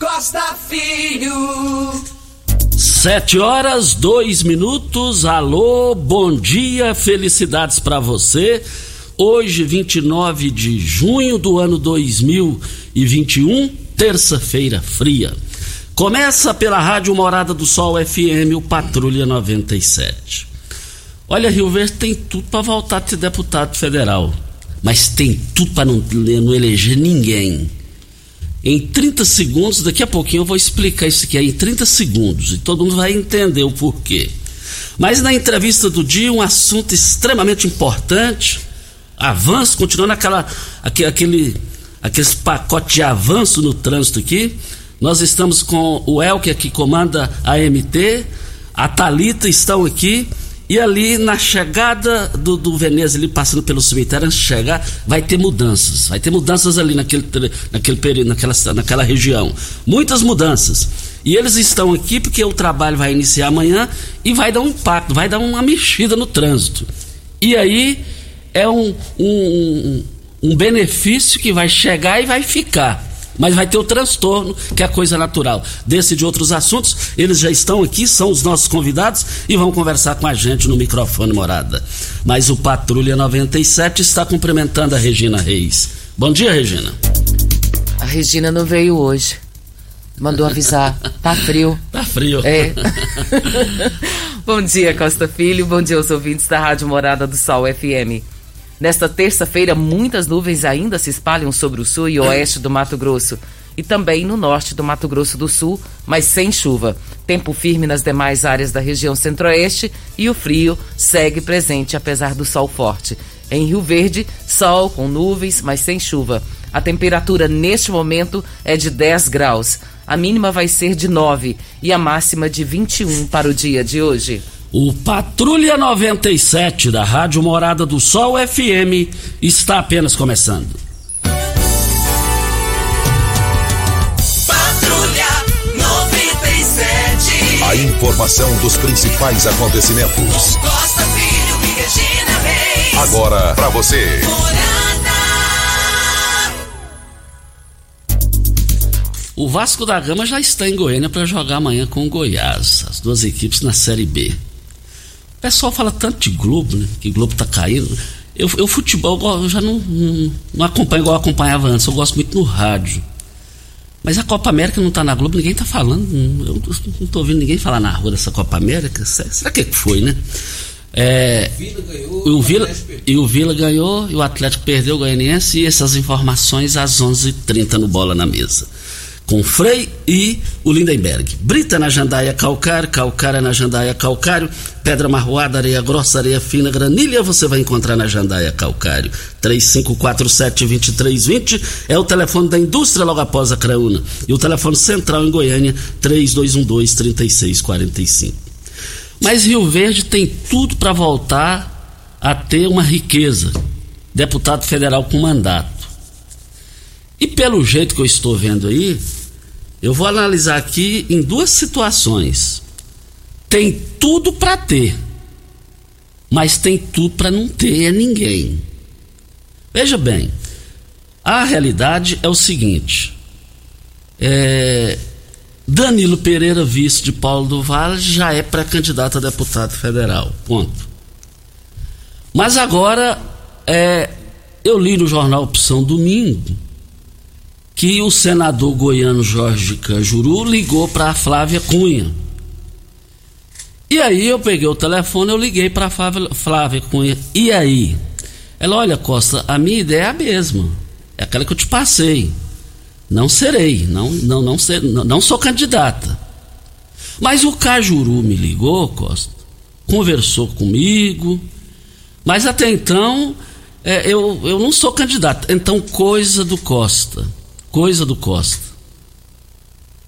Costa Filho. Sete horas, dois minutos. Alô, bom dia, felicidades para você. Hoje, 29 de junho do ano 2021, terça-feira fria. Começa pela Rádio Morada do Sol FM, o Patrulha 97. Olha, Rio Verde tem tudo para voltar a ser deputado federal, mas tem tudo para não, não eleger ninguém. Em 30 segundos, daqui a pouquinho eu vou explicar isso aqui aí em 30 segundos e todo mundo vai entender o porquê. Mas na entrevista do dia, um assunto extremamente importante, avanço, continuando aquela, aquele, aquele, pacote de avanço no trânsito aqui. Nós estamos com o Elker que comanda a MT, a Talita estão aqui e ali na chegada do, do Veneza, ali passando pelo cemitério, antes de chegar, vai ter mudanças. Vai ter mudanças ali naquele, naquele período, naquela, naquela região. Muitas mudanças. E eles estão aqui porque o trabalho vai iniciar amanhã e vai dar um impacto, vai dar uma mexida no trânsito. E aí é um, um, um benefício que vai chegar e vai ficar mas vai ter o transtorno, que é a coisa natural. Desse e de outros assuntos, eles já estão aqui, são os nossos convidados e vão conversar com a gente no microfone morada. Mas o Patrulha 97 está cumprimentando a Regina Reis. Bom dia, Regina. A Regina não veio hoje. Mandou avisar. Tá frio. Tá frio. É. Bom dia, Costa Filho. Bom dia aos ouvintes da Rádio Morada do Sol FM. Nesta terça-feira, muitas nuvens ainda se espalham sobre o sul e oeste do Mato Grosso e também no norte do Mato Grosso do Sul, mas sem chuva. Tempo firme nas demais áreas da região centro-oeste e o frio segue presente apesar do sol forte. Em Rio Verde, sol com nuvens, mas sem chuva. A temperatura neste momento é de 10 graus. A mínima vai ser de 9 e a máxima de 21 para o dia de hoje. O Patrulha 97 da Rádio Morada do Sol FM está apenas começando. Patrulha 97. A informação dos principais acontecimentos. Costa Filho e Regina Reis. Agora para você. Morada. O Vasco da Gama já está em Goiânia para jogar amanhã com o Goiás, as duas equipes na Série B. O pessoal fala tanto de Globo, né? Que Globo tá caindo. Eu, eu futebol eu já não, não, não acompanho igual eu acompanhava antes, eu gosto muito no rádio. Mas a Copa América não tá na Globo, ninguém tá falando. Eu não tô ouvindo ninguém falar na rua dessa Copa América. Será que foi, né? É, o Vila, e o Vila ganhou, e o Atlético perdeu o Goianiense, e essas informações às 11h30 no Bola na Mesa. Com Frei e o Lindenberg. Brita na jandaia calcário, calcária na jandaia calcário, pedra marroada, areia grossa, areia fina, granilha você vai encontrar na jandaia calcário. 3547-2320 é o telefone da indústria logo após a Craúna. E o telefone central em Goiânia, 3212-3645. Mas Rio Verde tem tudo para voltar a ter uma riqueza. Deputado federal com mandato. E pelo jeito que eu estou vendo aí, eu vou analisar aqui em duas situações. Tem tudo para ter, mas tem tudo para não ter ninguém. Veja bem, a realidade é o seguinte: é, Danilo Pereira, vice de Paulo do Vale, já é pré-candidato a deputado federal. Ponto. Mas agora, é, eu li no jornal Opção Domingo que o senador goiano Jorge Cajuru ligou para a Flávia Cunha. E aí eu peguei o telefone, eu liguei para a Flávia, Flávia Cunha. E aí? Ela, olha, Costa, a minha ideia é a mesma. É aquela que eu te passei. Não serei, não, não, não, ser, não, não sou candidata. Mas o Cajuru me ligou, Costa, conversou comigo, mas até então é, eu, eu não sou candidato. Então, coisa do Costa coisa do Costa.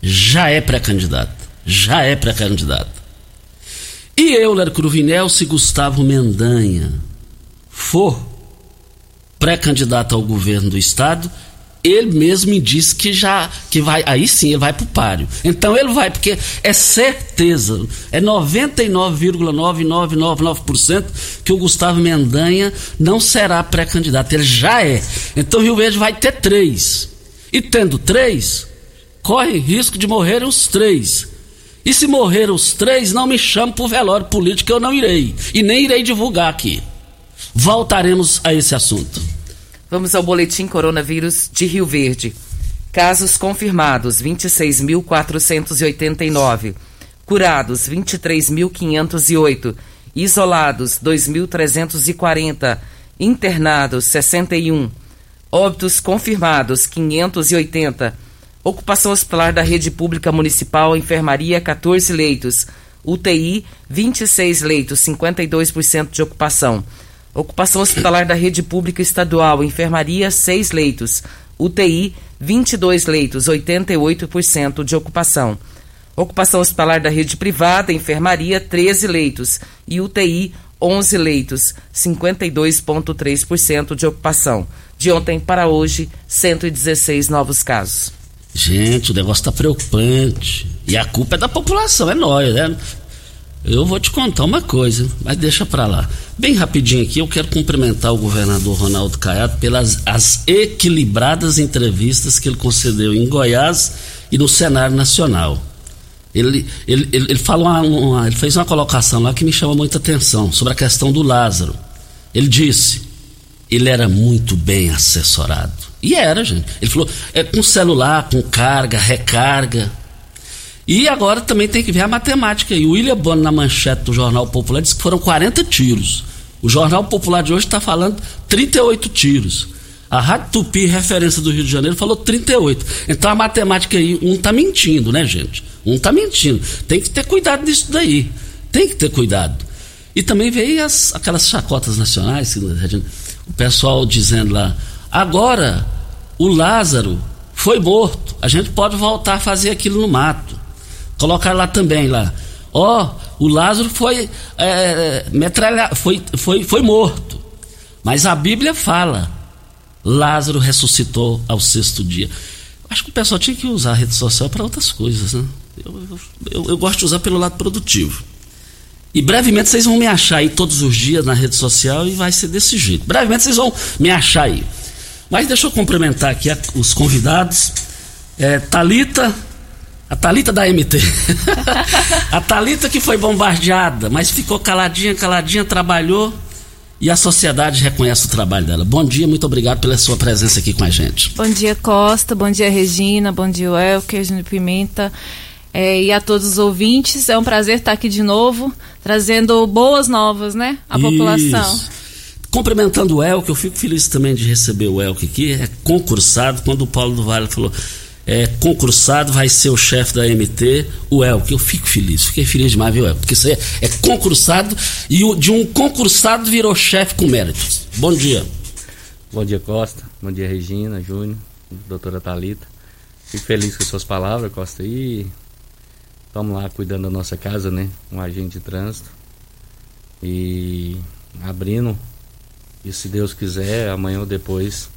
Já é pré-candidato. Já é pré-candidato. E eu, Léo Cruvinel, se Gustavo Mendanha for pré-candidato ao governo do estado, ele mesmo me disse que já que vai, aí sim ele vai pro páreo. Então ele vai porque é certeza, é 99,9999% que o Gustavo Mendanha não será pré-candidato, ele já é. Então Rio Verde vai ter três. E tendo três, corre risco de morrer os três. E se morrer os três, não me chame para o velório político, eu não irei. E nem irei divulgar aqui. Voltaremos a esse assunto. Vamos ao boletim coronavírus de Rio Verde. Casos confirmados: 26.489. Curados: 23.508. Isolados: 2.340. Internados: 61 Óbitos confirmados 580. Ocupação hospitalar da rede pública municipal, enfermaria 14 leitos. UTI 26 leitos, 52% de ocupação. Ocupação hospitalar da rede pública estadual, enfermaria 6 leitos. UTI 22 leitos, 88% de ocupação. Ocupação hospitalar da rede privada, enfermaria 13 leitos e UTI 11 leitos, 52,3% de ocupação. De ontem para hoje, 116 novos casos. Gente, o negócio está preocupante. E a culpa é da população, é nós, né? Eu vou te contar uma coisa, mas deixa para lá. Bem rapidinho aqui, eu quero cumprimentar o governador Ronaldo Caiado pelas as equilibradas entrevistas que ele concedeu em Goiás e no cenário nacional. Ele, ele, ele, ele, uma, uma, ele fez uma colocação lá que me chama muita atenção sobre a questão do Lázaro. Ele disse: ele era muito bem assessorado. E era, gente. Ele falou, é com celular, com carga, recarga. E agora também tem que ver a matemática aí. O William Bono, na manchete do Jornal Popular, disse que foram 40 tiros. O Jornal Popular de hoje está falando 38 tiros. A Rádio Tupi, referência do Rio de Janeiro, falou 38. Então a matemática aí, um está mentindo, né, gente? Um está mentindo. Tem que ter cuidado disso daí. Tem que ter cuidado. E também veio as, aquelas chacotas nacionais, o pessoal dizendo lá, agora o Lázaro foi morto, a gente pode voltar a fazer aquilo no mato. Colocar lá também lá, ó, oh, o Lázaro foi, é, metralha, foi, foi, foi morto. Mas a Bíblia fala, Lázaro ressuscitou ao sexto dia. Acho que o pessoal tinha que usar a rede social para outras coisas, né? Eu, eu, eu, gosto de usar pelo lado produtivo. E brevemente vocês vão me achar aí todos os dias na rede social e vai ser desse jeito. Brevemente vocês vão me achar aí. Mas deixa eu cumprimentar aqui os convidados. É, Talita, a Talita da MT. a Talita que foi bombardeada, mas ficou caladinha, caladinha, trabalhou e a sociedade reconhece o trabalho dela. Bom dia, muito obrigado pela sua presença aqui com a gente. Bom dia, Costa. Bom dia, Regina. Bom dia, Elker, Júnior Pimenta. É, e a todos os ouvintes, é um prazer estar aqui de novo, trazendo boas novas, né, à Isso. população. Cumprimentando o Elke, eu fico feliz também de receber o Elke aqui, é concursado, quando o Paulo do Vale falou, é, concursado vai ser o chefe da MT, o Elke. Eu fico feliz, fiquei feliz demais, viu, Elke? Porque você é, é concursado e o, de um concursado virou chefe com méritos. Bom dia. Bom dia, Costa. Bom dia, Regina, Júnior, doutora Talita. Fico feliz com suas palavras, Costa. E estamos lá cuidando da nossa casa, né? Um agente de trânsito. E abrindo. E se Deus quiser, amanhã ou depois,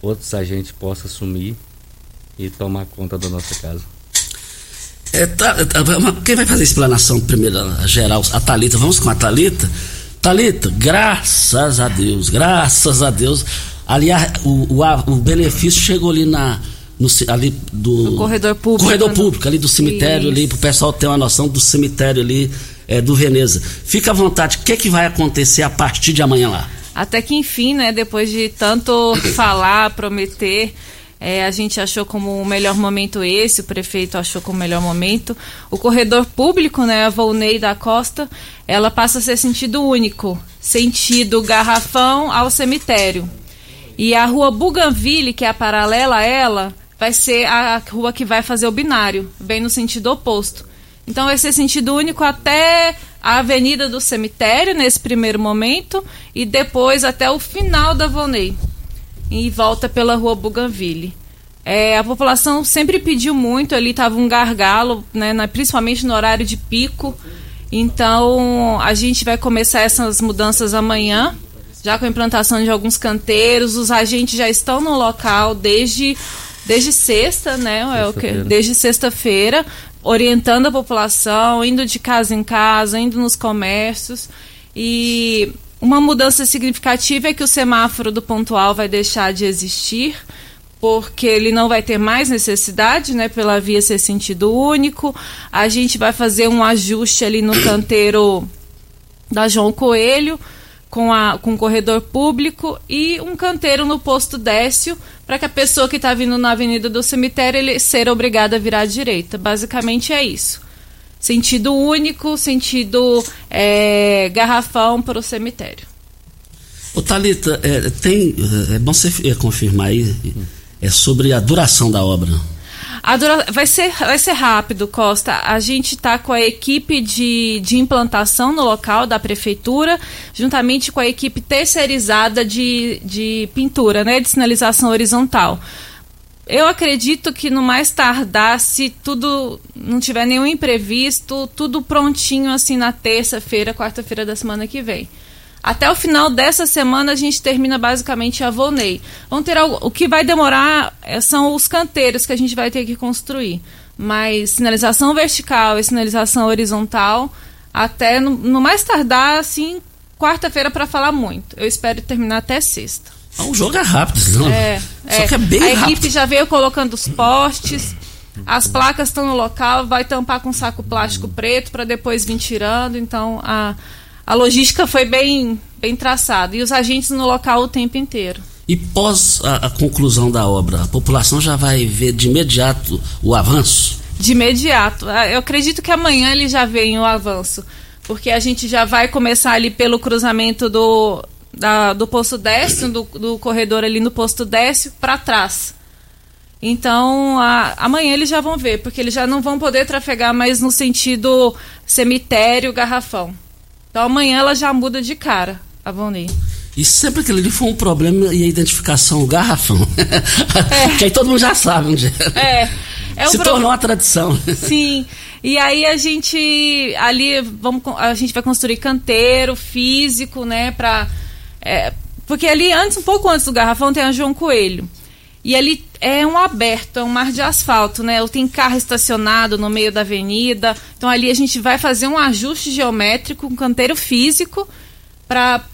outros agentes possam assumir e tomar conta da nossa casa. É, tá, tá, quem vai fazer a explanação primeiro, geral? A Thalita. Vamos com a Thalita? Thalita, graças a Deus, graças a Deus. Ali a, o, o, o, benefício chegou ali na. No, ali do no corredor público. Corredor né? público, ali do cemitério, Isso. ali, para o pessoal ter uma noção do cemitério ali é, do Veneza. Fica à vontade, o que, é que vai acontecer a partir de amanhã lá? Até que enfim, né, depois de tanto falar, prometer, é, a gente achou como o melhor momento esse, o prefeito achou como o melhor momento. O corredor público, né, a Volney da Costa, ela passa a ser sentido único, sentido garrafão ao cemitério. E a rua Bougainville, que é a paralela a ela, vai ser a rua que vai fazer o binário, bem no sentido oposto. Então vai ser sentido único até a Avenida do Cemitério, nesse primeiro momento, e depois até o final da Volney e volta pela rua Bougainville. É, a população sempre pediu muito, ali estava um gargalo, né, na, principalmente no horário de pico. Então a gente vai começar essas mudanças amanhã, já com a implantação de alguns canteiros. Os agentes já estão no local desde, desde sexta, né? Sexta desde sexta-feira, orientando a população, indo de casa em casa, indo nos comércios. E uma mudança significativa é que o semáforo do pontual vai deixar de existir, porque ele não vai ter mais necessidade, né, pela via ser sentido único. A gente vai fazer um ajuste ali no canteiro da João Coelho, com, a, com o corredor público e um canteiro no posto Décio, para que a pessoa que está vindo na Avenida do Cemitério ele ser obrigada a virar à direita. Basicamente é isso sentido único, sentido é, garrafão para o cemitério. Ô Thalita, é, tem, é bom você é, confirmar aí é sobre a duração da obra. Dura, vai, ser, vai ser rápido, Costa. A gente está com a equipe de, de implantação no local da prefeitura, juntamente com a equipe terceirizada de, de pintura, né, de sinalização horizontal. Eu acredito que no mais tardar, se tudo não tiver nenhum imprevisto, tudo prontinho assim na terça-feira, quarta-feira da semana que vem. Até o final dessa semana a gente termina basicamente a Volney. Vão ter algo, o que vai demorar é, são os canteiros que a gente vai ter que construir. Mas sinalização vertical e sinalização horizontal, até no, no mais tardar, assim, quarta-feira para falar muito. Eu espero terminar até sexta. O jogo é rápido, não? É, Só é. que é bem A rápido. equipe já veio colocando os postes, as placas estão no local, vai tampar com saco plástico preto para depois vir tirando. Então a, a logística foi bem, bem traçada. E os agentes no local o tempo inteiro. E pós a, a conclusão da obra, a população já vai ver de imediato o avanço? De imediato. Ah, eu acredito que amanhã ele já vem o avanço porque a gente já vai começar ali pelo cruzamento do, da, do posto Décio, do, do corredor ali no posto Décio, para trás. Então, a, amanhã eles já vão ver, porque eles já não vão poder trafegar mais no sentido cemitério, garrafão. Então, amanhã ela já muda de cara, a Vonei. E sempre aquilo ali foi um problema e a identificação garrafão. É. que aí todo mundo já sabe onde é. é Se tornou uma tradição. Sim. E aí a gente ali vamos a gente vai construir canteiro físico, né, para é, porque ali antes, um pouco antes do garrafão, tem a João Coelho. E ali é um aberto, é um mar de asfalto, né? Tem carro estacionado no meio da avenida. Então ali a gente vai fazer um ajuste geométrico, um canteiro físico, para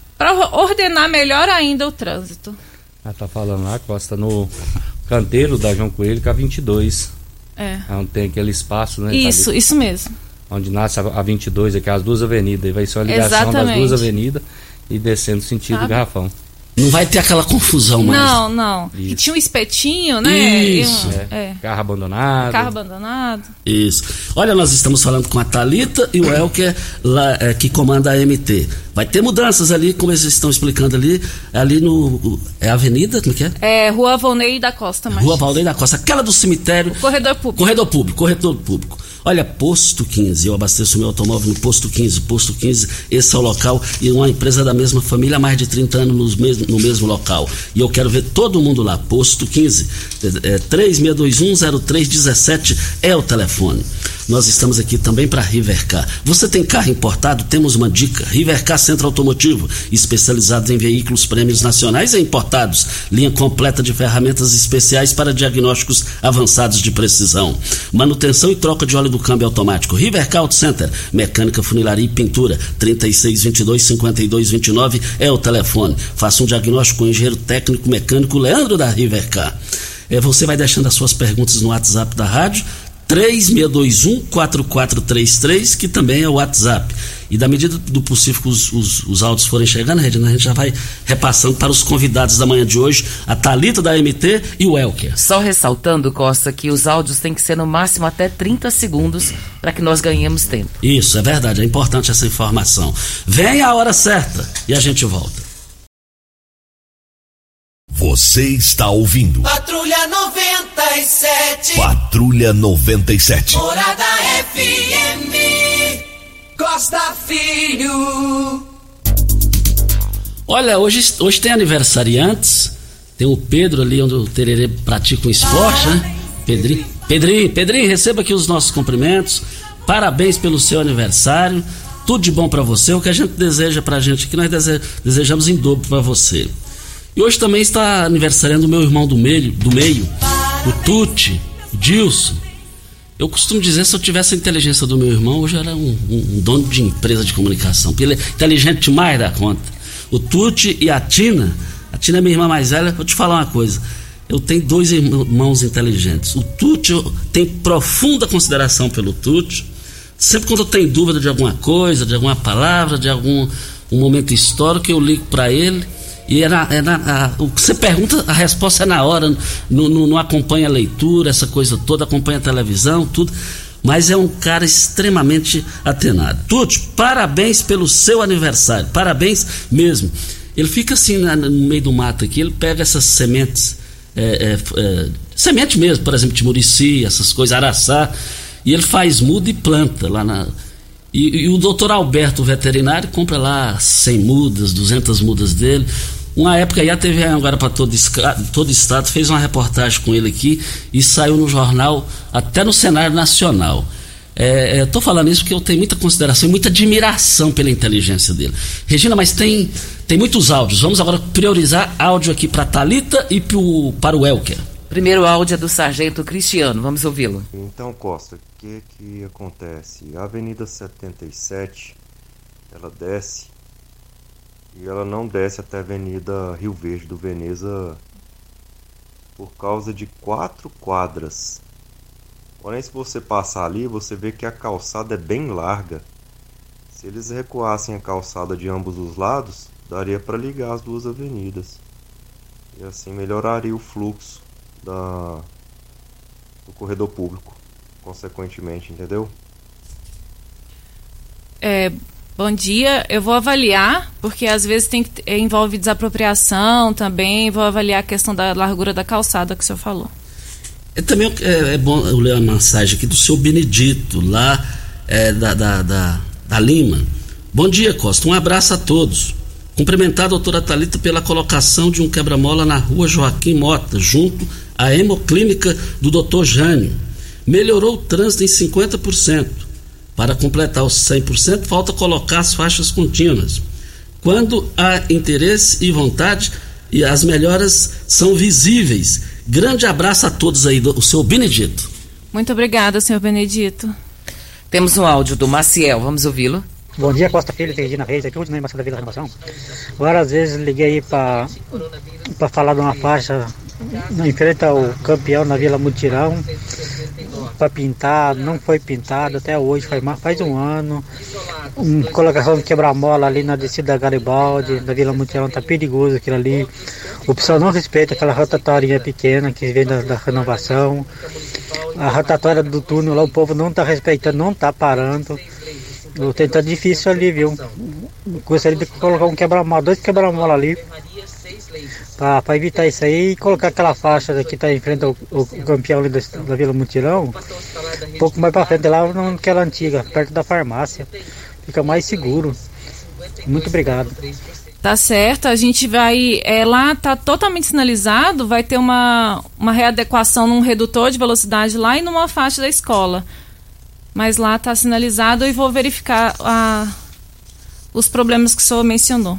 ordenar melhor ainda o trânsito. Ah, tá falando lá, Costa, no canteiro da João Coelho, que é a 22. É. Onde tem aquele espaço, né? Isso, isso mesmo. Onde nasce a 22, aqui as duas avenidas. E vai ser a ligação Exatamente. das duas avenidas e descendo sentido Sabe? garrafão. Não vai ter aquela confusão mais. Não, não. E Isso. tinha um espetinho, né? Isso. E um- é. Carro abandonado. Carro abandonado. Isso. Olha, nós estamos falando com a Talita e o Elker, lá, é, que comanda a MT. Vai ter mudanças ali, como eles estão explicando ali, ali no. É a Avenida, como que é? É, Rua Volney da Costa, mas. Rua Valdeir da Costa, aquela do cemitério. Corredor público. Corredor público, corredor público. Olha, Posto 15, eu abasteço meu automóvel no Posto 15. Posto 15, esse é o local e uma empresa da mesma família há mais de 30 anos nos mesmo- no mesmo local. E eu quero ver todo mundo lá. Posto 15, é, 36210317 é o telefone. Nós estamos aqui também para Rivercar. Você tem carro importado? Temos uma dica. Rivercar Centro Automotivo, especializado em veículos prêmios nacionais e importados. Linha completa de ferramentas especiais para diagnósticos avançados de precisão. Manutenção e troca de óleo do câmbio automático. Rivercar Auto Center, mecânica, funilaria e pintura. 3622-5229 é o telefone. Faça um diagnóstico com o engenheiro técnico mecânico Leandro da Rivercar. É, você vai deixando as suas perguntas no WhatsApp da rádio, 3621-4433, que também é o WhatsApp. E da medida do possível que os, os, os áudios forem chegando, Regina, a gente já vai repassando para os convidados da manhã de hoje, a Talita da MT e o Elker. Só ressaltando, Costa, que os áudios têm que ser no máximo até 30 segundos para que nós ganhemos tempo. Isso, é verdade, é importante essa informação. Vem a hora certa e a gente volta. Você está ouvindo Patrulha 97. Patrulha 97. Morada FM. Costa Filho. Olha, hoje, hoje tem aniversariantes. Tem o Pedro ali, onde o Tererê pratica um esporte, né? Pedrinho, Pedrinho, Pedrinho, receba aqui os nossos cumprimentos. Parabéns pelo seu aniversário. Tudo de bom pra você. O que a gente deseja pra gente aqui, nós dese- desejamos em dobro pra você. E hoje também está aniversariando o meu irmão do meio, do meio o Tuti, o Dilson. Eu costumo dizer, se eu tivesse a inteligência do meu irmão, hoje eu era um, um- um dono de empresa de comunicação. Porque ele é inteligente demais da conta. O Tuti e a Tina, a Tina é minha irmã mais velha, vou te falar uma coisa. Eu tenho dois irmãos inteligentes. O Tuti, tenho profunda consideração pelo Tuti. Sempre quando eu tenho dúvida de alguma coisa, de alguma palavra, de algum um momento histórico, eu ligo para ele. E é na- a- o que você pergunta, a resposta é na hora, não acompanha a leitura, essa coisa toda, acompanha a televisão, tudo. Mas é um cara extremamente atenado. Tuti, parabéns pelo seu aniversário, parabéns mesmo. Ele fica assim na- no meio do mato aqui, ele pega essas sementes, é, é, é, semente mesmo, por exemplo, de murici, essas coisas, araçá, e ele faz muda e planta lá na. E, e o doutor Alberto, o veterinário, compra lá 100 mudas, 200 mudas dele. Uma época aí a TV agora para todo, todo estado fez uma reportagem com ele aqui e saiu no jornal, até no cenário nacional. Estou falando isso porque eu tenho muita consideração e muita admiração pela inteligência dele. Regina, mas tem, tem muitos áudios. Vamos agora priorizar áudio aqui para Talita e pro, para o Elker. Primeiro áudio é do Sargento Cristiano, vamos ouvi-lo. Então, Costa, o que que acontece? A Avenida 77, ela desce e ela não desce até a Avenida Rio Verde do Veneza por causa de quatro quadras. Porém, se você passar ali, você vê que a calçada é bem larga. Se eles recuassem a calçada de ambos os lados, daria para ligar as duas avenidas. E assim melhoraria o fluxo da, do corredor público, consequentemente, entendeu? É, bom dia, eu vou avaliar, porque às vezes tem que, eh, envolve desapropriação também, vou avaliar a questão da largura da calçada que o senhor falou. É, também é, é bom eu ler uma mensagem aqui do seu Benedito, lá é, da, da, da, da Lima. Bom dia, Costa. Um abraço a todos. Cumprimentar a doutora Talita pela colocação de um quebra-mola na rua Joaquim Mota, junto à hemoclínica do doutor Jânio. Melhorou o trânsito em 50%. Para completar os 100%, falta colocar as faixas contínuas. Quando há interesse e vontade, e as melhoras são visíveis. Grande abraço a todos aí, do, o seu Benedito. Muito obrigada, senhor Benedito. Temos um áudio do Maciel, vamos ouvi-lo. Bom dia, Costa Filho, aqui Regina Reis, aqui hoje na Embaixada da Vila Renovação. Várias vezes liguei aí para falar de uma faixa em frente ao campeão na Vila Mutirão. Para pintar, não foi pintado até hoje, faz, faz um ano. Um, colocação de quebra-mola ali na descida da Garibaldi, da Vila Mutirão, tá perigoso aquilo ali. O pessoal não respeita aquela rotatória pequena que vem da, da renovação. A rotatória do túnel lá, o povo não está respeitando, não está parando. O tempo tá difícil ali, viu? Gostaria de colocar um quebra-mola, dois quebra-mola ali para evitar isso aí e colocar aquela faixa que está em frente ao, ao campeão da, da, Vila Mutirão, um pouco mais para frente lá naquela antiga, perto da farmácia. Fica mais seguro. Muito obrigado. Tá certo, a gente vai. É, lá tá totalmente sinalizado, vai ter uma, uma readequação num redutor de velocidade lá e numa faixa da escola. Mas lá tá sinalizado e vou verificar a, os problemas que o senhor mencionou.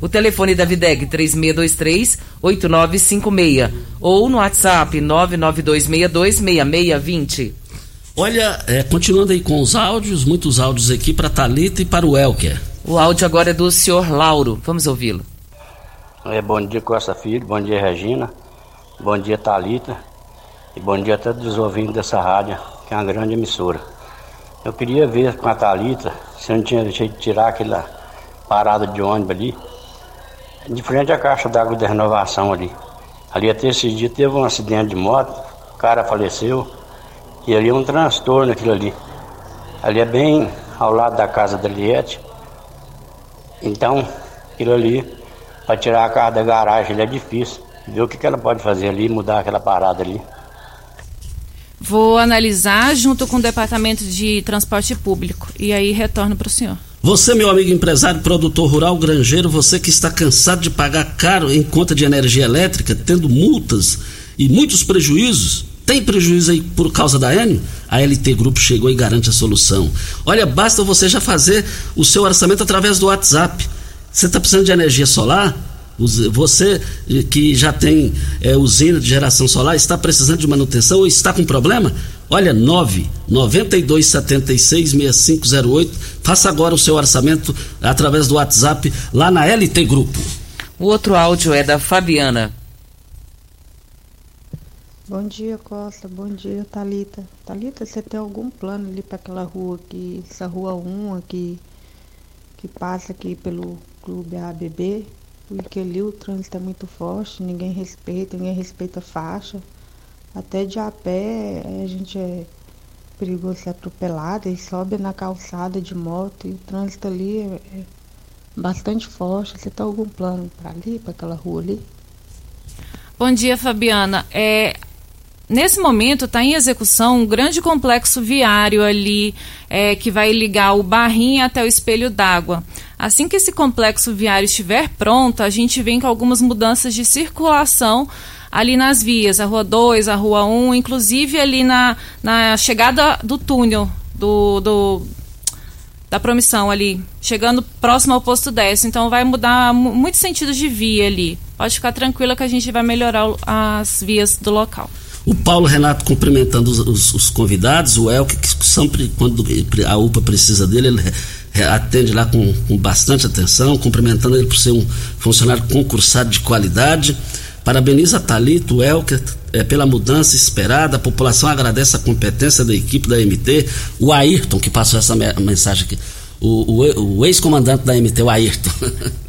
O telefone da Videg 3623-8956 ou no WhatsApp 992626620. Olha, é, continuando aí com os áudios, muitos áudios aqui para Talita e para o Elker. O áudio agora é do senhor Lauro. Vamos ouvi-lo. É, bom dia, Costa Filho. Bom dia, Regina. Bom dia, Talita. E bom dia a todos os ouvintes dessa rádio, que é uma grande emissora. Eu queria ver com a Talita se eu não tinha deixado de tirar aquela parada de ônibus ali de frente à caixa d'água de renovação ali. Ali até esse dia teve um acidente de moto, o cara faleceu, e ali é um transtorno aquilo ali. Ali é bem ao lado da casa da Liette. Então, aquilo ali, para tirar a carro da garagem, ele é difícil. Ver o que, que ela pode fazer ali, mudar aquela parada ali. Vou analisar junto com o Departamento de Transporte Público e aí retorno para o senhor. Você, meu amigo empresário, produtor rural, granjeiro, você que está cansado de pagar caro em conta de energia elétrica, tendo multas e muitos prejuízos, tem prejuízo aí por causa da Enio? A LT Grupo chegou e garante a solução. Olha, basta você já fazer o seu orçamento através do WhatsApp. Você está precisando de energia solar? Você que já tem é, usina de geração solar, está precisando de manutenção ou está com problema? Olha, 9 92 76 6508. Faça agora o seu orçamento através do WhatsApp lá na LT Grupo. O outro áudio é da Fabiana. Bom dia, Costa. Bom dia, Talita. Talita, você tem algum plano ali para aquela rua aqui, essa rua 1 aqui, que passa aqui pelo Clube ABB? Porque ali o trânsito é muito forte, ninguém respeita, ninguém respeita a faixa. Até de a pé a gente é perigoso ser atropelado e sobe na calçada de moto e o trânsito ali é, é bastante forte. Você tem algum plano para ali, para aquela rua ali? Bom dia, Fabiana. É, nesse momento está em execução um grande complexo viário ali é, que vai ligar o Barrinha até o Espelho d'Água. Assim que esse complexo viário estiver pronto, a gente vem com algumas mudanças de circulação ali nas vias, a Rua 2, a Rua 1, inclusive ali na, na chegada do túnel do, do da promissão ali, chegando próximo ao posto 10. Então vai mudar muitos sentidos de via ali. Pode ficar tranquila que a gente vai melhorar as vias do local. O Paulo Renato cumprimentando os, os, os convidados, o Elke, que sempre, quando a UPA precisa dele, ele atende lá com, com bastante atenção, cumprimentando ele por ser um funcionário concursado de qualidade. Parabeniza a Thalita, o Elker, é, pela mudança esperada. A população agradece a competência da equipe da MT. O Ayrton, que passou essa mensagem aqui. O, o, o ex-comandante da MT, o Ayrton.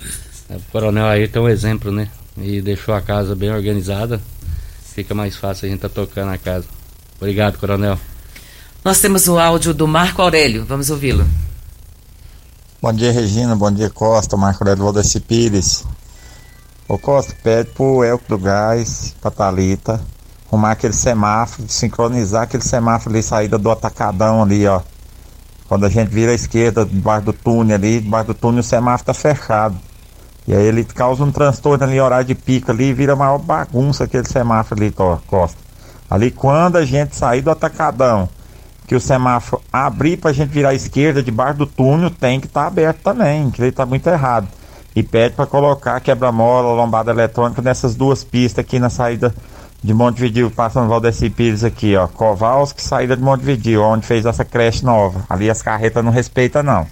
É, o coronel Ayrton é um exemplo, né? E deixou a casa bem organizada. Fica mais fácil a gente estar tá tocando a casa. Obrigado, coronel. Nós temos o áudio do Marco Aurélio. Vamos ouvi-lo. Bom dia, Regina. Bom dia, Costa. Marco Aurélio Valdeci Pires. Ô Costa, pede pro Elco do Gás, pra Thalita, arrumar aquele semáforo, sincronizar aquele semáforo ali, saída do atacadão ali, ó. Quando a gente vira à esquerda, debaixo do túnel ali, debaixo do túnel o semáforo tá fechado. E aí ele causa um transtorno ali, horário de pico ali, e vira maior bagunça aquele semáforo ali, Costa. Ali quando a gente sair do atacadão, que o semáforo abrir para gente virar à esquerda debaixo do túnel tem que estar tá aberto também, que ele está muito errado. E pede para colocar quebra-mola, lombada eletrônica nessas duas pistas aqui na saída de Montevideo, passando Valdeci Pires aqui, ó. Kowalski, saída de Montevideo, onde fez essa creche nova. Ali as carretas não respeitam, não.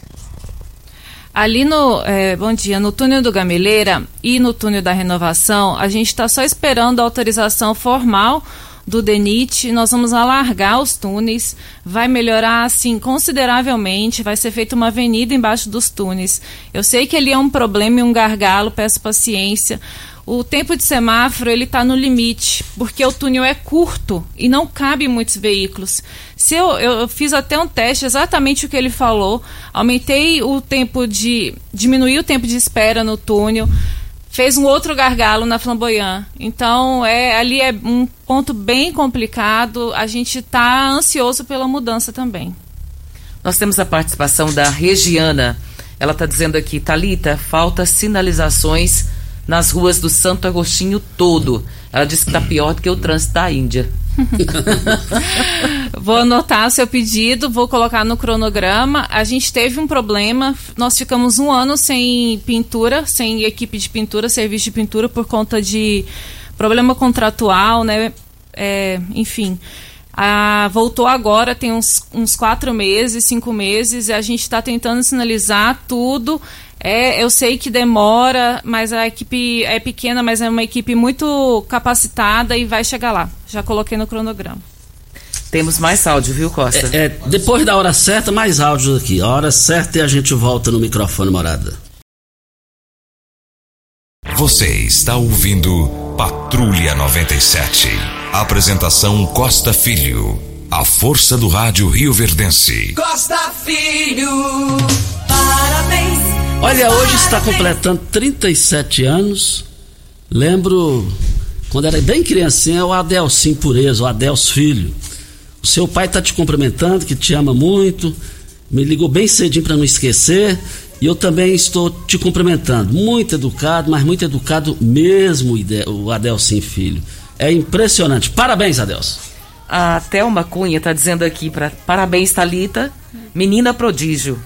Ali no, é, bom dia, no túnel do Gameleira e no túnel da renovação, a gente está só esperando a autorização formal do DENIT, nós vamos alargar os túneis, vai melhorar assim consideravelmente, vai ser feita uma avenida embaixo dos túneis. Eu sei que ali é um problema e um gargalo, peço paciência. O tempo de semáforo ele está no limite, porque o túnel é curto e não cabe muitos veículos. Se eu, eu fiz até um teste, exatamente o que ele falou, aumentei o tempo de. diminuí o tempo de espera no túnel fez um outro gargalo na Flamboyant. Então, é, ali é um ponto bem complicado. A gente está ansioso pela mudança também. Nós temos a participação da Regiana. Ela está dizendo aqui, Talita, falta sinalizações nas ruas do Santo Agostinho todo. Ela disse que está pior do que o trânsito da Índia. vou anotar o seu pedido, vou colocar no cronograma. A gente teve um problema, nós ficamos um ano sem pintura, sem equipe de pintura, serviço de pintura, por conta de problema contratual, né? É, enfim. Ah, voltou agora, tem uns, uns quatro meses, cinco meses, e a gente está tentando sinalizar tudo. É, eu sei que demora, mas a equipe é pequena, mas é uma equipe muito capacitada e vai chegar lá. Já coloquei no cronograma. Temos mais áudio, viu, Costa? É, é, depois da hora certa, mais áudio aqui. A hora certa e a gente volta no microfone morada. Você está ouvindo Patrulha 97. Apresentação Costa Filho. A força do rádio Rio Verdense. Costa Filho. Parabéns. Olha, hoje está completando 37 anos. Lembro quando era bem criancinha, o Adelcim Pureza, o Adelso Filho. O seu pai está te cumprimentando, que te ama muito. Me ligou bem cedinho para não esquecer. E eu também estou te cumprimentando. Muito educado, mas muito educado mesmo, o Adelcim Filho. É impressionante. Parabéns, Adelso. A Thelma Cunha está dizendo aqui para parabéns, Talita, menina prodígio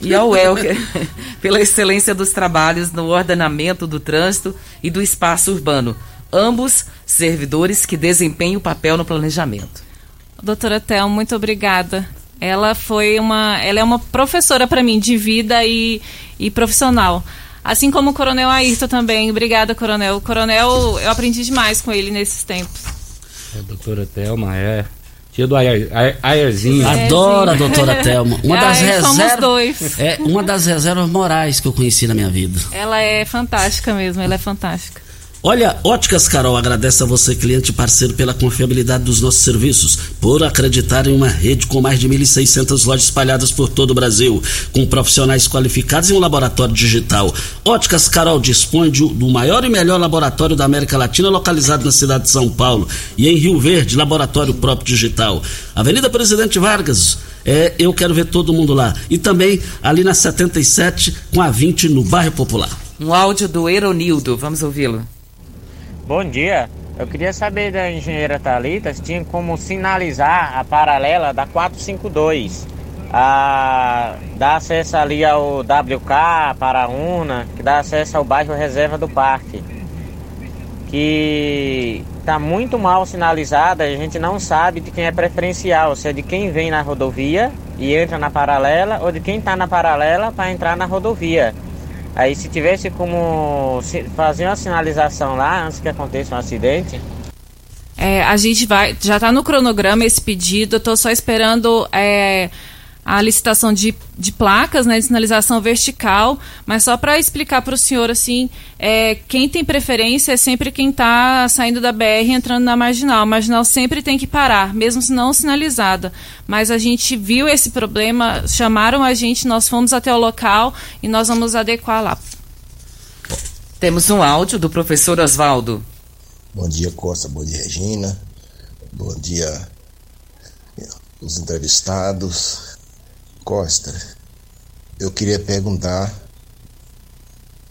e ao Elker pela excelência dos trabalhos no ordenamento do trânsito e do espaço urbano. Ambos servidores que desempenham o papel no planejamento. Doutora Tel, muito obrigada. Ela foi uma, ela é uma professora para mim de vida e, e profissional. Assim como o Coronel Ayrton também. Obrigada, Coronel. O Coronel, eu aprendi demais com ele nesses tempos. A doutora Thelma é Tia do Aierzinho. Adoro a doutora Thelma. Uma das reservas. dois. É uma das reservas morais que eu conheci na minha vida. Ela é fantástica mesmo, ela é fantástica. Olha, Óticas Carol agradece a você, cliente parceiro, pela confiabilidade dos nossos serviços, por acreditar em uma rede com mais de 1.600 lojas espalhadas por todo o Brasil, com profissionais qualificados e um laboratório digital. Óticas Carol dispõe do maior e melhor laboratório da América Latina, localizado na cidade de São Paulo, e em Rio Verde, laboratório próprio digital. Avenida Presidente Vargas, é, eu quero ver todo mundo lá. E também ali na 77 com a 20 no bairro Popular. Um áudio do Eronildo, vamos ouvi-lo. Bom dia. Eu queria saber da engenheira Thalita se tinha como sinalizar a paralela da 452. A, dá acesso ali ao WK, para a UNA, que dá acesso ao bairro Reserva do Parque. Que está muito mal sinalizada, a gente não sabe de quem é preferencial, se é de quem vem na rodovia e entra na paralela ou de quem está na paralela para entrar na rodovia. Aí se tivesse como fazer uma sinalização lá antes que aconteça um acidente. É, a gente vai. Já está no cronograma esse pedido, eu estou só esperando. É, a licitação de, de placas, né, de sinalização vertical, mas só para explicar para o senhor assim, é, quem tem preferência é sempre quem está saindo da BR entrando na marginal. A marginal sempre tem que parar, mesmo se não sinalizada. Mas a gente viu esse problema, chamaram a gente, nós fomos até o local e nós vamos adequar lá. Temos um áudio do professor Oswaldo. Bom dia, Costa. Bom dia, Regina. Bom dia, os entrevistados. Costa, eu queria perguntar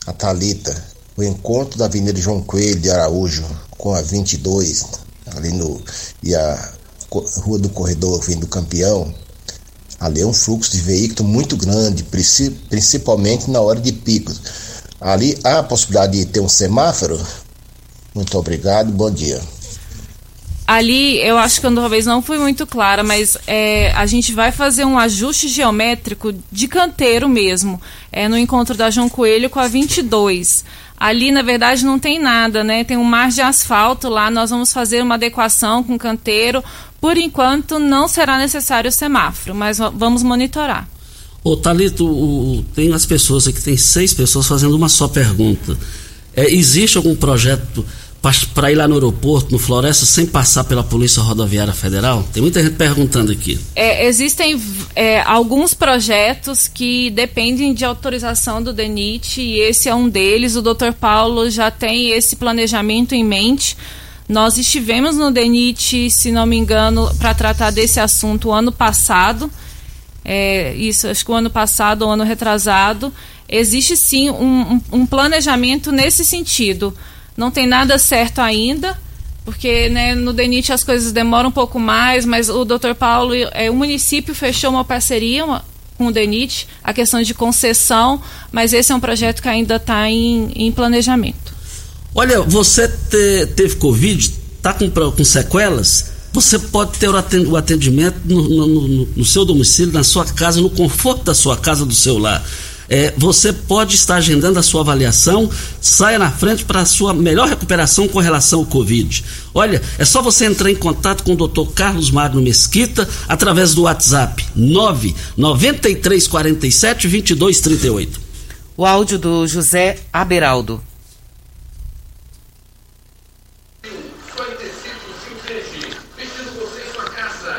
a Talita o encontro da Avenida João Coelho de Araújo com a 22 ali no e a Rua do Corredor vindo do Campeão Ali é um fluxo de veículo muito grande, principalmente na hora de picos. Ali há a possibilidade de ter um semáforo? Muito obrigado, bom dia. Ali eu acho que eu talvez não fui muito clara, mas é, a gente vai fazer um ajuste geométrico de canteiro mesmo, é, no encontro da João Coelho com a 22. Ali, na verdade, não tem nada, né? Tem um mar de asfalto lá, nós vamos fazer uma adequação com canteiro. Por enquanto, não será necessário o semáforo, mas vamos monitorar. Ô, Thalito, o, tem as pessoas aqui, tem seis pessoas fazendo uma só pergunta. É, existe algum projeto para ir lá no aeroporto, no Floresta, sem passar pela Polícia Rodoviária Federal? Tem muita gente perguntando aqui. É, existem é, alguns projetos que dependem de autorização do DENIT e esse é um deles. O Dr. Paulo já tem esse planejamento em mente. Nós estivemos no DENIT, se não me engano, para tratar desse assunto ano passado. É, isso, acho que o ano passado ou ano retrasado. Existe sim um, um, um planejamento nesse sentido não tem nada certo ainda, porque né, no DENIT as coisas demoram um pouco mais, mas o Dr. Paulo, é, o município fechou uma parceria uma, com o DENIT, a questão de concessão, mas esse é um projeto que ainda está em, em, planejamento. Olha, você te, teve Covid, está com, com sequelas? Você pode ter o atendimento no, no, no, no seu domicílio, na sua casa, no conforto da sua casa, do seu lar. É, você pode estar agendando a sua avaliação, saia na frente para a sua melhor recuperação com relação ao Covid. Olha, é só você entrar em contato com o Dr. Carlos Magno Mesquita através do WhatsApp 99347 2238. O áudio do José Aberaldo.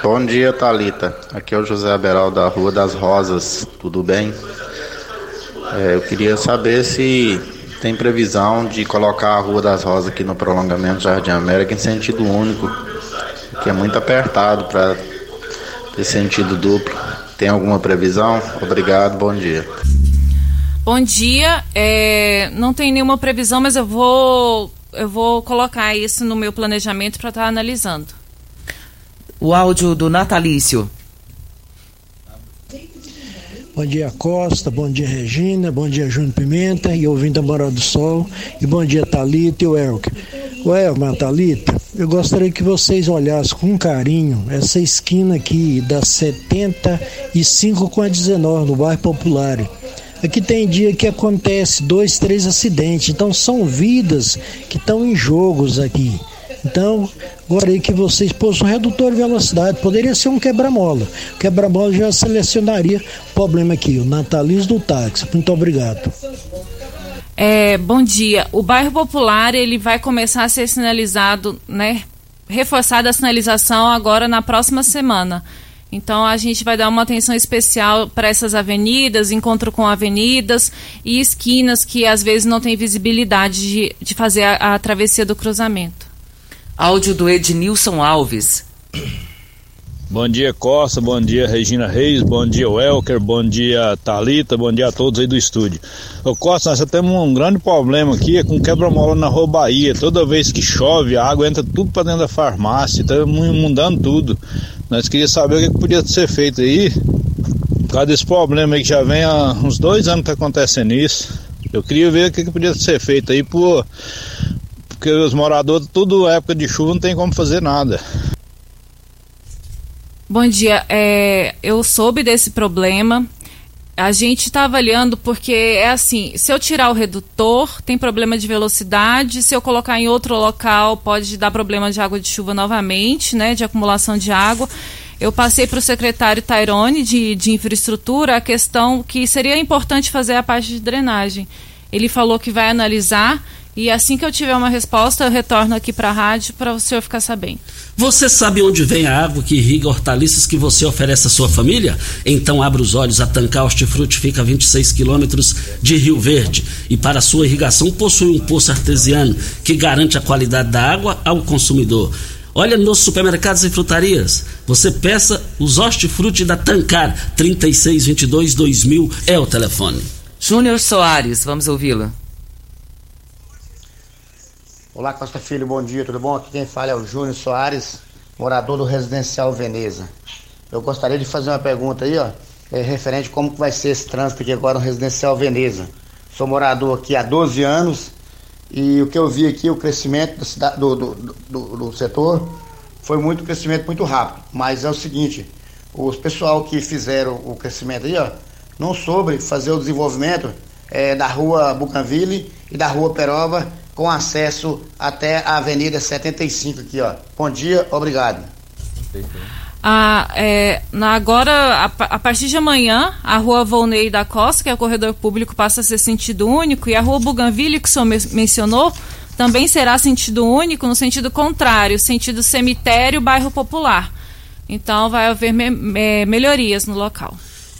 Bom dia, Talita. Aqui é o José Aberaldo da Rua das Rosas. Tudo bem? É, eu queria saber se tem previsão de colocar a Rua das Rosas aqui no prolongamento Jardim América em sentido único, que é muito apertado para ter sentido duplo. Tem alguma previsão? Obrigado, bom dia. Bom dia. É, não tem nenhuma previsão, mas eu vou eu vou colocar isso no meu planejamento para estar tá analisando. O áudio do Natalício. Bom dia Costa, bom dia Regina, bom dia Júnior Pimenta e ouvindo a Morada do Sol. E bom dia Talita e o Elke. O Elma, Talita, eu gostaria que vocês olhassem com carinho essa esquina aqui da 75 com a 19 no bairro Popular. Aqui tem dia que acontece dois, três acidentes, então são vidas que estão em jogos aqui. Então, gostaria que vocês possam um redutor de velocidade. Poderia ser um quebra-mola. Quebra-mola já selecionaria o problema aqui, o natalismo do táxi. Muito obrigado. É, bom dia. O bairro Popular ele vai começar a ser sinalizado, né? Reforçada a sinalização agora na próxima semana. Então a gente vai dar uma atenção especial para essas avenidas, encontro com avenidas e esquinas que às vezes não tem visibilidade de, de fazer a, a travessia do cruzamento. Áudio do Ednilson Alves. Bom dia Costa, bom dia Regina Reis, bom dia Welker, bom dia Talita, bom dia a todos aí do estúdio. Ô Costa, nós temos um grande problema aqui é com quebra-mola na Rua Bahia. Toda vez que chove, a água entra tudo para dentro da farmácia, tá inundando tudo. Nós queríamos saber o que, podia ser feito aí, por causa desse problema aí que já vem há uns dois anos que tá acontecendo isso. Eu queria ver o que, que podia ser feito aí por porque os moradores, tudo época de chuva, não tem como fazer nada. Bom dia, é, eu soube desse problema. A gente está avaliando porque é assim: se eu tirar o redutor, tem problema de velocidade. Se eu colocar em outro local, pode dar problema de água de chuva novamente, né? De acumulação de água. Eu passei para o secretário Tairone de, de infraestrutura a questão que seria importante fazer a parte de drenagem. Ele falou que vai analisar e assim que eu tiver uma resposta, eu retorno aqui para a rádio para o senhor ficar sabendo. Você sabe onde vem a água que irriga hortaliças que você oferece à sua família? Então abra os olhos. A Tancar Hortifruti fica a 26 quilômetros de Rio Verde e para sua irrigação possui um poço artesiano que garante a qualidade da água ao consumidor. Olha nos supermercados e frutarias. Você peça os hortifruti da Tancar 3622 2000 é o telefone. Júnior Soares, vamos ouvi-lo. Olá, Costa Filho, bom dia, tudo bom? Aqui quem fala é o Júnior Soares, morador do Residencial Veneza. Eu gostaria de fazer uma pergunta aí, ó, é, referente a como que vai ser esse trânsito aqui agora no Residencial Veneza. Sou morador aqui há 12 anos e o que eu vi aqui, o crescimento do, do, do, do- do setor, foi muito crescimento muito rápido. Mas é o seguinte, os pessoal que fizeram o crescimento aí, ó, não soube fazer o desenvolvimento eh, da rua Bucanville e da rua Perova com acesso até a Avenida 75 aqui, ó. Bom dia, obrigado. A, é, na- agora, a, a partir de amanhã, a rua Volney da Costa, que é o corredor público, passa a ser sentido único, e a rua Bougainville, que o senhor men- mencionou, também será sentido único no sentido contrário, sentido cemitério, bairro popular. Então, vai haver me- me- melhorias no local.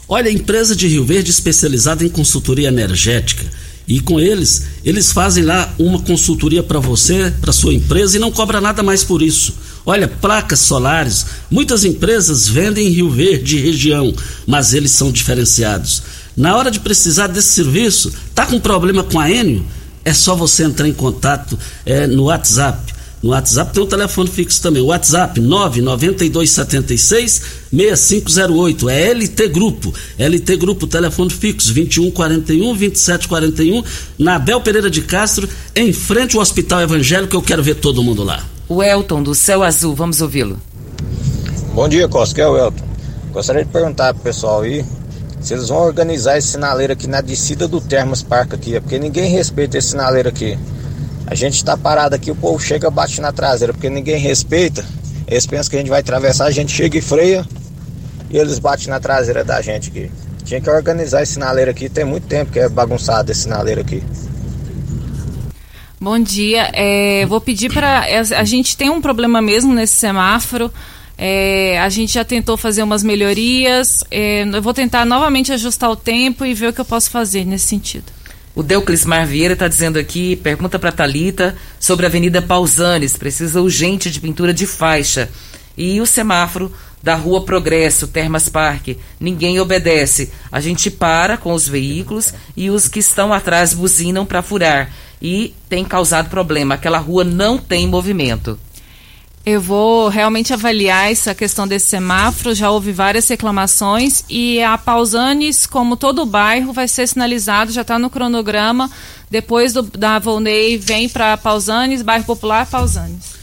Olha, a empresa de Rio Verde especializada em consultoria energética. E com eles, eles fazem lá uma consultoria para você, para sua empresa e não cobra nada mais por isso. Olha, placas solares, muitas empresas vendem em Rio Verde e região, mas eles são diferenciados. Na hora de precisar desse serviço, tá com problema com a Enio? É só você entrar em contato é, no WhatsApp. No WhatsApp tem um telefone fixo também. WhatsApp 99276 6508. É LT Grupo. LT Grupo, telefone fixo 2141 2741. Na Abel Pereira de Castro, em frente ao Hospital Evangélico. Eu quero ver todo mundo lá. O Elton do Céu Azul, vamos ouvi-lo. Bom dia, Costa, que é o Elton. Gostaria de perguntar pro pessoal aí se eles vão organizar esse sinaleiro aqui na descida do Termas Park aqui, é porque ninguém respeita esse sinaleiro aqui. A gente tá parado aqui, o povo chega e bate na traseira, porque ninguém respeita. Eles pensam que a gente vai atravessar, a gente chega e freia e eles batem na traseira da gente aqui. Tinha que organizar esse sinaleiro aqui, tem muito tempo que é bagunçado esse sinaleiro aqui. Bom dia. É, vou pedir para. A gente tem um problema mesmo nesse semáforo. É, a gente já tentou fazer umas melhorias. É, eu vou tentar novamente ajustar o tempo e ver o que eu posso fazer nesse sentido. O Deuclismar Vieira está dizendo aqui, pergunta para Talita sobre a Avenida Pausanes, precisa urgente de pintura de faixa. E o semáforo da Rua Progresso, Termas Parque, ninguém obedece. A gente para com os veículos e os que estão atrás buzinam para furar. E tem causado problema. Aquela rua não tem movimento. Eu vou realmente avaliar essa questão desse semáforo. Já houve várias reclamações e a Pausanes, como todo o bairro, vai ser sinalizado, já está no cronograma. Depois do, da Volney, vem para Pausanes, bairro Popular, Pausanes.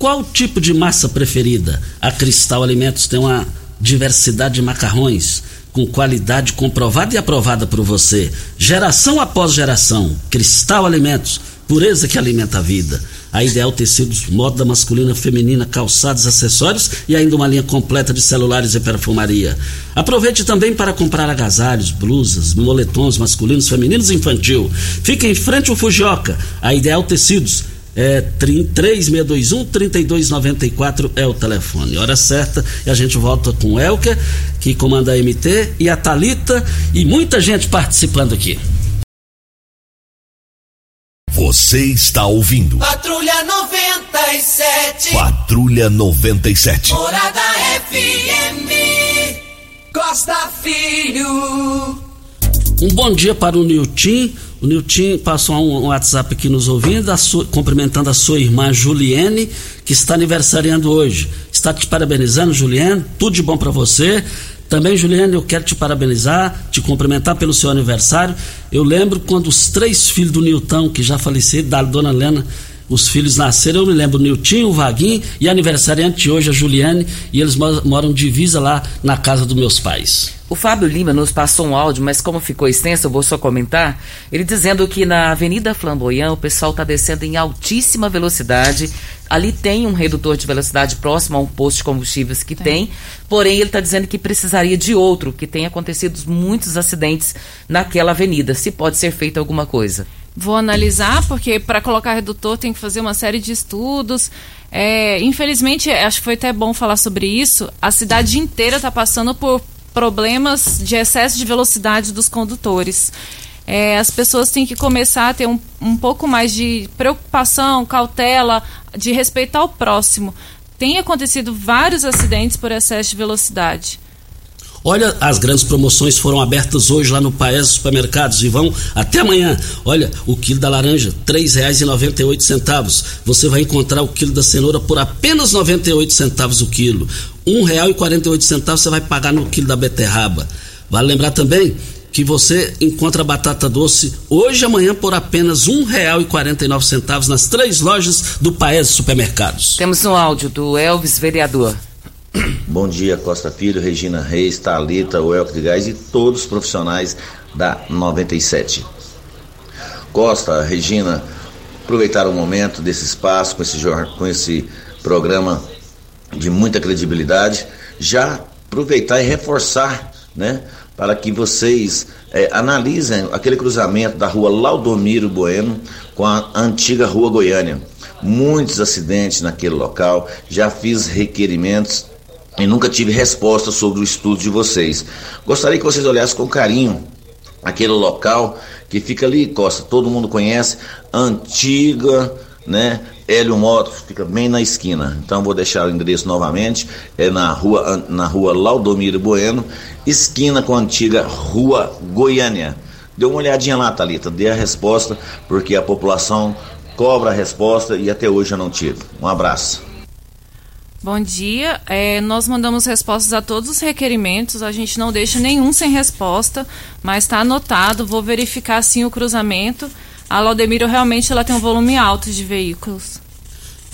Qual tipo de massa preferida? A Cristal Alimentos tem uma diversidade de macarrões com qualidade comprovada e aprovada por você. Geração após geração. Cristal Alimentos, pureza que alimenta a vida. A Ideal Tecidos, moda masculina, feminina, calçados, acessórios e ainda uma linha completa de celulares e perfumaria. Aproveite também para comprar agasalhos, blusas, moletons masculinos, femininos e infantil. Fica em frente ao Fujioka. A Ideal Tecidos. É 3621-3294 é o telefone. Hora certa e a gente volta com o Elker, que comanda a MT, e a Talita e muita gente participando aqui. Você está ouvindo Patrulha 97. Patrulha 97. Morada FM. Costa Filho. Um bom dia para o Nilton. O Nilton passou um WhatsApp aqui nos ouvindo, a sua, cumprimentando a sua irmã Juliene, que está aniversariando hoje. Está te parabenizando, Juliene. Tudo de bom para você. Também, Juliane, eu quero te parabenizar, te cumprimentar pelo seu aniversário. Eu lembro quando os três filhos do Nilton, que já faleceram, da dona Lena, os filhos nasceram, eu me lembro, o Nilton, o Vaguinho e aniversariante hoje, a Juliane, e eles moram divisa lá na casa dos meus pais. O Fábio Lima nos passou um áudio, mas como ficou extenso, eu vou só comentar. Ele dizendo que na Avenida Flamboyant o pessoal está descendo em altíssima velocidade. Ali tem um redutor de velocidade próximo a um posto de combustíveis que tem. tem porém, ele está dizendo que precisaria de outro, que tem acontecido muitos acidentes naquela avenida. Se pode ser feita alguma coisa. Vou analisar, porque para colocar redutor tem que fazer uma série de estudos. É, infelizmente, acho que foi até bom falar sobre isso. A cidade inteira está passando por problemas de excesso de velocidade dos condutores. É, as pessoas têm que começar a ter um, um pouco mais de preocupação, cautela, de respeitar o próximo. Tem acontecido vários acidentes por excesso de velocidade. Olha, as grandes promoções foram abertas hoje lá no Paes Supermercados e vão até amanhã. Olha, o quilo da laranja, R$ 3,98. Você vai encontrar o quilo da cenoura por apenas 98 centavos o quilo. oito centavos você vai pagar no quilo da beterraba. Vale lembrar também que você encontra batata doce hoje e amanhã por apenas nove centavos nas três lojas do Paes Supermercados. Temos um áudio do Elvis Vereador. Bom dia, Costa Filho, Regina Reis, Talita, Welco de Gás e todos os profissionais da 97. Costa, Regina, aproveitar o momento desse espaço com esse, com esse programa de muita credibilidade, já aproveitar e reforçar, né, para que vocês é, analisem aquele cruzamento da rua Laudomiro Bueno com a antiga rua Goiânia. Muitos acidentes naquele local, já fiz requerimentos e nunca tive resposta sobre o estudo de vocês. Gostaria que vocês olhassem com carinho aquele local que fica ali, Costa, todo mundo conhece, antiga, né? Hélio Motos, fica bem na esquina. Então vou deixar o endereço novamente, é na rua na rua Laudomiro Bueno, esquina com a antiga Rua Goiânia. Dê uma olhadinha lá, Talita, dê a resposta, porque a população cobra a resposta e até hoje eu não tive. Um abraço. Bom dia. É, nós mandamos respostas a todos os requerimentos. A gente não deixa nenhum sem resposta, mas está anotado. Vou verificar sim o cruzamento. A Laudemiro realmente ela tem um volume alto de veículos.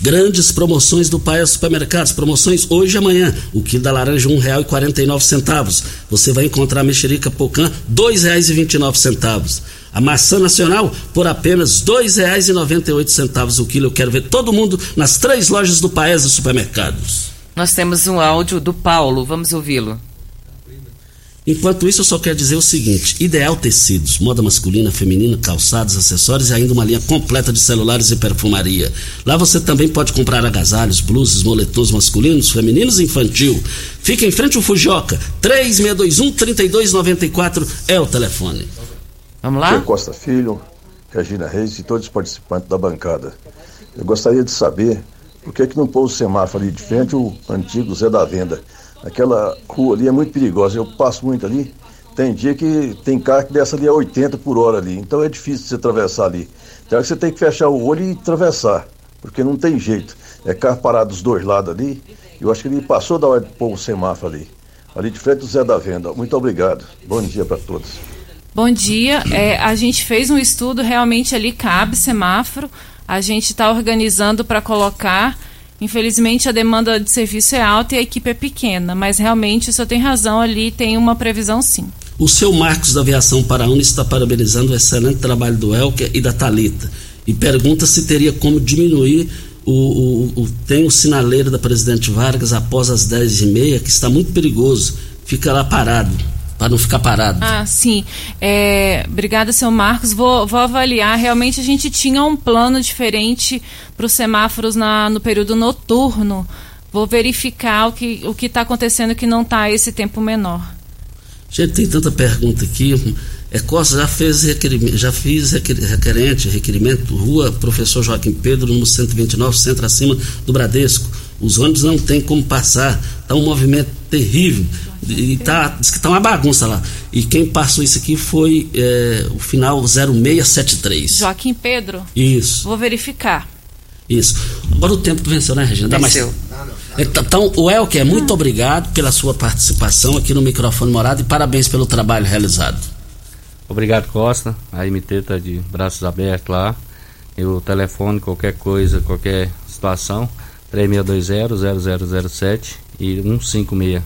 Grandes promoções do Paia Supermercados. Promoções hoje e amanhã. O quilo da laranja, um real e quarenta e nove centavos. Você vai encontrar a mexerica Pocã, dois reais e vinte e nove centavos. A maçã nacional por apenas dois reais e noventa e oito centavos o quilo. Eu quero ver todo mundo nas três lojas do Paesa Supermercados. Nós temos um áudio do Paulo. Vamos ouvi-lo. Enquanto isso, eu só quero dizer o seguinte: Ideal Tecidos, moda masculina, feminina, calçados, acessórios e ainda uma linha completa de celulares e perfumaria. Lá você também pode comprar agasalhos, blusas, moletons masculinos, femininos e infantil. Fica em frente ao Fujioka, 3621-3294 é o telefone. Vamos lá? Tia Costa Filho, Regina Reis e todos os participantes da bancada. Eu gostaria de saber por que, que não pôs o semáforo ali de frente o antigo Zé da Venda Aquela rua ali é muito perigosa. Eu passo muito ali. Tem dia que tem carro que desce ali a 80 por hora ali. Então é difícil você atravessar ali. Então você tem que fechar o olho e atravessar. Porque não tem jeito. É carro parado dos dois lados ali. Eu acho que ele passou da hora de pôr o semáforo ali. Ali de frente do Zé da Venda. Muito obrigado. Bom dia para todos. Bom dia. É, a gente fez um estudo, realmente ali cabe semáforo. A gente está organizando para colocar. Infelizmente a demanda de serviço é alta e a equipe é pequena, mas realmente o senhor tem razão ali, tem uma previsão sim. O seu Marcos da Aviação Paraúna está parabenizando o excelente trabalho do Elker e da Talita e pergunta se teria como diminuir o, o, o tem o sinaleiro da Presidente Vargas após as 10 e meia que está muito perigoso, fica lá parado para não ficar parado. Ah, sim. É, obrigada, seu Marcos. Vou, vou avaliar. Realmente a gente tinha um plano diferente para os semáforos na, no período noturno. Vou verificar o que o está acontecendo que não está esse tempo menor. Gente, tem tanta pergunta aqui. É, Costa já fez requerimento, já fiz requerente, requerimento, rua Professor Joaquim Pedro, no 129, centro acima do Bradesco. Os ônibus não tem como passar, está um movimento terrível. E tá, diz que tá uma bagunça lá. E quem passou isso aqui foi é, o final 0673. Joaquim Pedro? Isso. Vou verificar. Isso. Agora o tempo venceu, né, Regina? Dá venceu. Mais... Então, o Elker, muito obrigado pela sua participação aqui no microfone morado e parabéns pelo trabalho realizado. Obrigado, Costa. A MT está de braços abertos lá. E o telefone, qualquer coisa, qualquer situação, 3620-0007 e 156.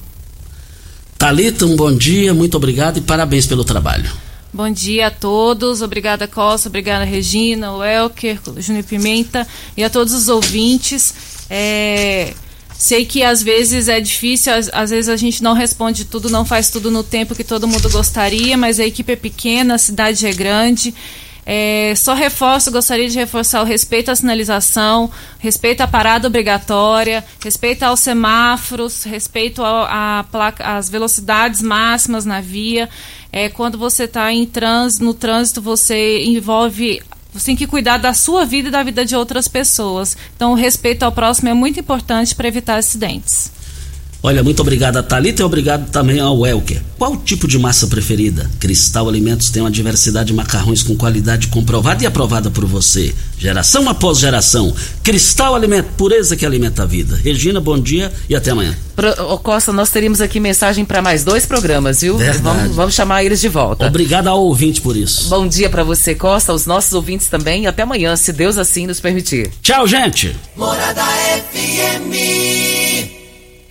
Talita, um bom dia, muito obrigado e parabéns pelo trabalho. Bom dia a todos, obrigada Costa, obrigada Regina, o Elker, Júnior Pimenta e a todos os ouvintes. É, sei que às vezes é difícil, às, às, vezes a gente não responde tudo, não faz tudo no tempo que todo mundo gostaria, mas a equipe é pequena, a cidade é grande. É, só reforço, gostaria de reforçar o respeito à sinalização, respeito à parada obrigatória, respeito aos semáforos, respeito placa, às velocidades máximas na via. É, quando você está em trânsito, no trânsito, você envolve você tem que cuidar da sua vida e da vida de outras pessoas. Então, o respeito ao próximo é muito importante para evitar acidentes. Olha, muito obrigado a Thalita e obrigado também ao Elker. Qual o tipo de massa preferida? Cristal Alimentos tem uma diversidade de macarrões com qualidade comprovada e aprovada por você. Geração após geração. Cristal Alimento, pureza que alimenta a vida. Regina, bom dia e até amanhã. Pro, ô Costa, nós teríamos aqui mensagem para mais dois programas, viu? Vamos, vamos chamar eles de volta. Obrigado ao ouvinte por isso. Bom dia para você, Costa, aos nossos ouvintes também e até amanhã, se Deus assim nos permitir. Tchau, gente. Morada FM.